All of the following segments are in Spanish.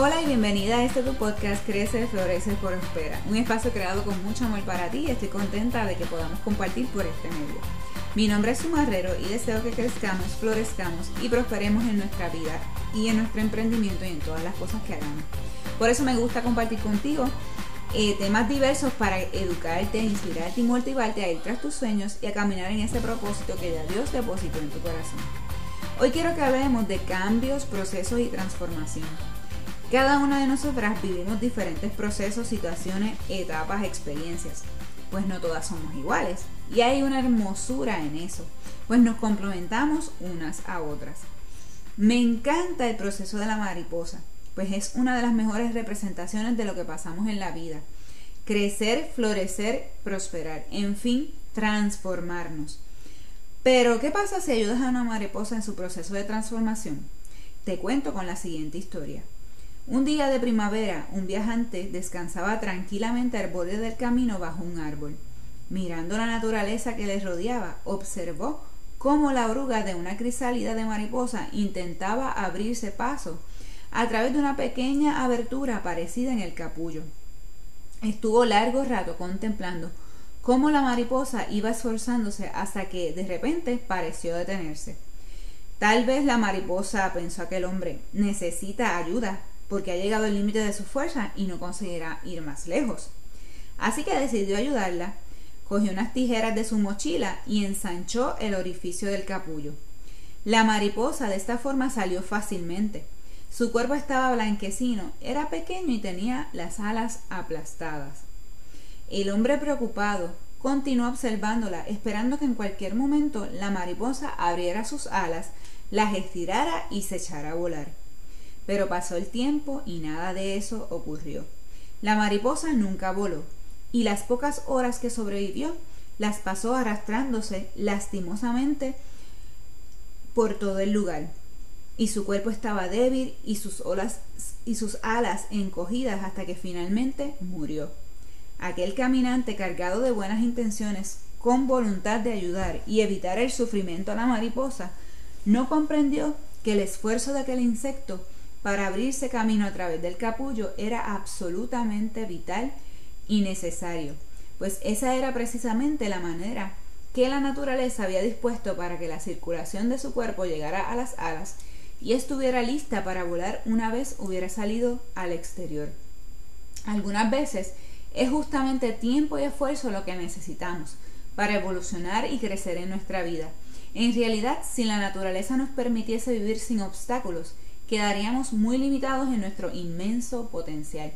Hola y bienvenida a este tu podcast Crece, Florece, Prospera, un espacio creado con mucho amor para ti y estoy contenta de que podamos compartir por este medio. Mi nombre es Sumarrero y deseo que crezcamos, florezcamos y prosperemos en nuestra vida y en nuestro emprendimiento y en todas las cosas que hagamos. Por eso me gusta compartir contigo eh, temas diversos para educarte, inspirarte y motivarte a ir tras tus sueños y a caminar en ese propósito que ya Dios depositó en tu corazón. Hoy quiero que hablemos de cambios, procesos y transformación. Cada una de nosotras vivimos diferentes procesos, situaciones, etapas, experiencias, pues no todas somos iguales. Y hay una hermosura en eso, pues nos complementamos unas a otras. Me encanta el proceso de la mariposa, pues es una de las mejores representaciones de lo que pasamos en la vida. Crecer, florecer, prosperar, en fin, transformarnos. Pero, ¿qué pasa si ayudas a una mariposa en su proceso de transformación? Te cuento con la siguiente historia. Un día de primavera, un viajante descansaba tranquilamente al borde del camino bajo un árbol. Mirando la naturaleza que le rodeaba, observó cómo la oruga de una crisálida de mariposa intentaba abrirse paso a través de una pequeña abertura aparecida en el capullo. Estuvo largo rato contemplando cómo la mariposa iba esforzándose hasta que de repente pareció detenerse. Tal vez la mariposa, pensó aquel hombre, necesita ayuda porque ha llegado el límite de su fuerza y no conseguirá ir más lejos. Así que decidió ayudarla, cogió unas tijeras de su mochila y ensanchó el orificio del capullo. La mariposa de esta forma salió fácilmente. Su cuerpo estaba blanquecino, era pequeño y tenía las alas aplastadas. El hombre preocupado continuó observándola, esperando que en cualquier momento la mariposa abriera sus alas, las estirara y se echara a volar. Pero pasó el tiempo y nada de eso ocurrió. La mariposa nunca voló, y las pocas horas que sobrevivió las pasó arrastrándose lastimosamente por todo el lugar. Y su cuerpo estaba débil y sus, olas, y sus alas encogidas hasta que finalmente murió. Aquel caminante cargado de buenas intenciones, con voluntad de ayudar y evitar el sufrimiento a la mariposa, no comprendió que el esfuerzo de aquel insecto para abrirse camino a través del capullo era absolutamente vital y necesario, pues esa era precisamente la manera que la naturaleza había dispuesto para que la circulación de su cuerpo llegara a las alas y estuviera lista para volar una vez hubiera salido al exterior. Algunas veces es justamente tiempo y esfuerzo lo que necesitamos para evolucionar y crecer en nuestra vida. En realidad, si la naturaleza nos permitiese vivir sin obstáculos, quedaríamos muy limitados en nuestro inmenso potencial.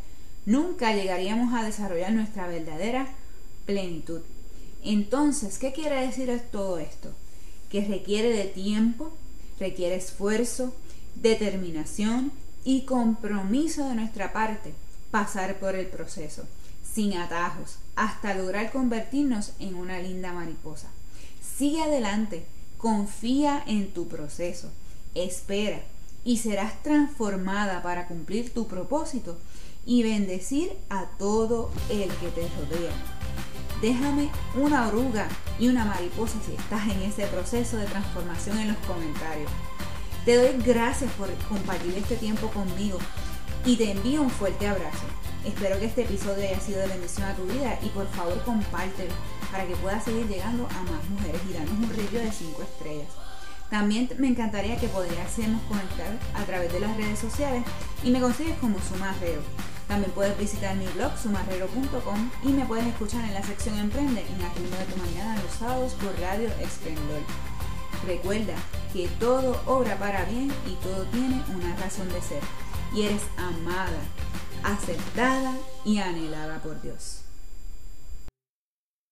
Nunca llegaríamos a desarrollar nuestra verdadera plenitud. Entonces, ¿qué quiere decir todo esto? Que requiere de tiempo, requiere esfuerzo, determinación y compromiso de nuestra parte pasar por el proceso, sin atajos, hasta lograr convertirnos en una linda mariposa. Sigue adelante, confía en tu proceso, espera, y serás transformada para cumplir tu propósito y bendecir a todo el que te rodea. Déjame una oruga y una mariposa si estás en ese proceso de transformación en los comentarios. Te doy gracias por compartir este tiempo conmigo y te envío un fuerte abrazo. Espero que este episodio haya sido de bendición a tu vida y por favor compártelo para que pueda seguir llegando a más mujeres y darnos un review de 5 estrellas. También me encantaría que pudiésemos conectar a través de las redes sociales y me consigues como Sumarrero. También puedes visitar mi blog sumarrero.com y me puedes escuchar en la sección Emprende en la ritmo de tu mañana los sábados por Radio Esplendor. Recuerda que todo obra para bien y todo tiene una razón de ser. Y eres amada, aceptada y anhelada por Dios.